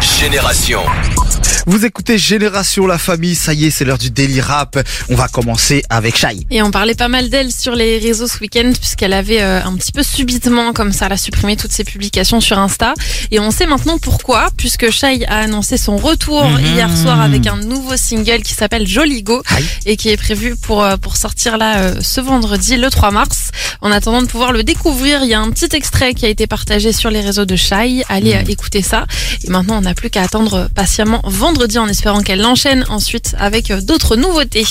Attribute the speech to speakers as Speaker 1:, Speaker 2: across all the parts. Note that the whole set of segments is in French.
Speaker 1: Génération.
Speaker 2: Vous écoutez Génération La Famille, ça y est, c'est l'heure du Daily Rap. On va commencer avec Shai.
Speaker 3: Et on parlait pas mal d'elle sur les réseaux ce week-end puisqu'elle avait euh, un petit peu subitement comme ça, elle a supprimé toutes ses publications sur Insta. Et on sait maintenant pourquoi, puisque Shai a annoncé son retour
Speaker 2: Mhm.
Speaker 3: hier soir avec un nouveau single qui s'appelle Joli Go
Speaker 2: Aïe.
Speaker 3: et qui est prévu pour, euh, pour sortir là euh, ce vendredi, le 3 mars. En attendant de pouvoir le découvrir, il y a un petit extrait qui a été partagé sur les réseaux de Shai. Allez
Speaker 2: Mhm.
Speaker 3: euh, écouter ça. Et maintenant, on n'a plus qu'à attendre patiemment vendredi en espérant qu'elle enchaîne ensuite avec euh, d'autres nouveautés.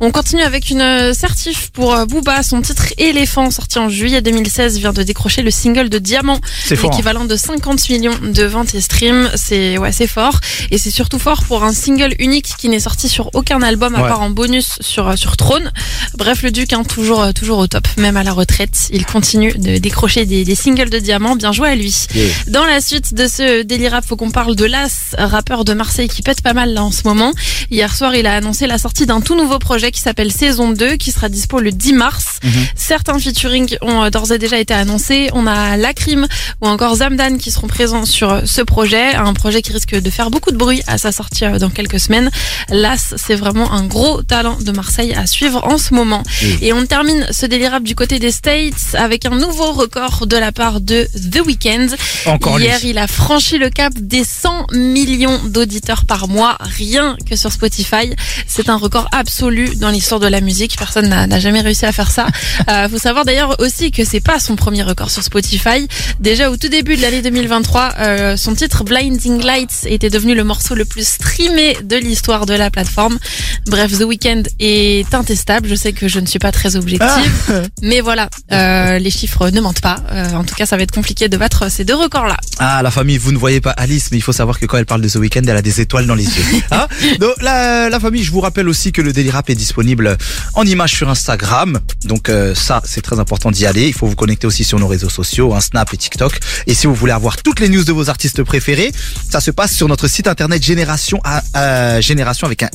Speaker 3: On continue avec une euh, certif pour euh, Booba. Son titre Éléphant, sorti en juillet 2016, vient de décrocher le single de Diamant,
Speaker 2: C'est fort. hein.
Speaker 3: l'équivalent de 50 millions de ventes et streams. C'est ouais, c'est fort. Et c'est surtout fort pour un single unique qui n'est sorti sur aucun album à
Speaker 2: Ouais.
Speaker 3: part en bonus sur sur Trône. Bref, le Duc, hein, toujours toujours au top, même à la retraite, il continue de décrocher des, des singles de Diamant. Bien joué à lui.
Speaker 2: Yeah.
Speaker 3: Dans la suite de ce délire rap, faut qu'on parle de Las, rappeur de Marseille qui pète pas mal là en ce moment. Hier soir, il a annoncé la sortie d'un tout nouveau projet qui s'appelle Saison 2, qui sera dispo le 10 mars.
Speaker 2: Mhm.
Speaker 3: Certains featuring ont euh, d'ores et déjà été annoncés. On a Lacrim ou encore Zamdan qui seront présents sur euh, ce projet, un projet qui risque de faire beaucoup de bruit à sa sortie euh, dans quelques semaines. Las, c'est vraiment un gros talent de Marseille à suivre en ce moment.
Speaker 2: Oui.
Speaker 3: Et on termine ce délire rap du côté des States avec un nouveau record de la part de The Weeknd.
Speaker 2: Encore
Speaker 3: Hier,
Speaker 2: lui.
Speaker 3: il a franchi le cap des 100 millions d'auditeurs par mois, rien que sur Spotify. C'est un record absolu dans l'histoire de la musique. Personne n'a jamais réussi à faire ça. Euh, faut savoir d'ailleurs aussi que c'est pas son premier record sur Spotify. Déjà au tout début de l'année 2023, euh, son titre Blinding Lights était devenu le morceau le plus streamé de l'histoire de la plateforme. Bref, The Weeknd est intestable. Je sais que je ne suis pas très objective, mais voilà, euh, les chiffres ne mentent pas. Euh, en tout cas, ça va être compliqué de battre ces deux records-là.
Speaker 2: Ah, la famille, vous ne voyez pas Alice, mais il faut savoir que quand elle parle de ce week-end, elle a des étoiles dans les yeux. Hein Donc, la, la famille, je vous rappelle aussi que le Daily Rap est disponible en image sur Instagram. Donc, euh, ça, c'est très important d'y aller. Il faut vous connecter aussi sur nos réseaux sociaux, hein, Snap et TikTok. Et si vous voulez avoir toutes les news de vos artistes préférés, ça se passe sur notre site internet Génération à, à- Génération avec un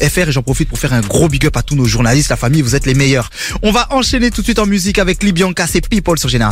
Speaker 2: S.fr. Et j'en profite pour faire un gros big up à tous nos journalistes. La famille, vous êtes les meilleurs. On va enchaîner tout de suite en musique avec Libyanka, c'est People sur Génération.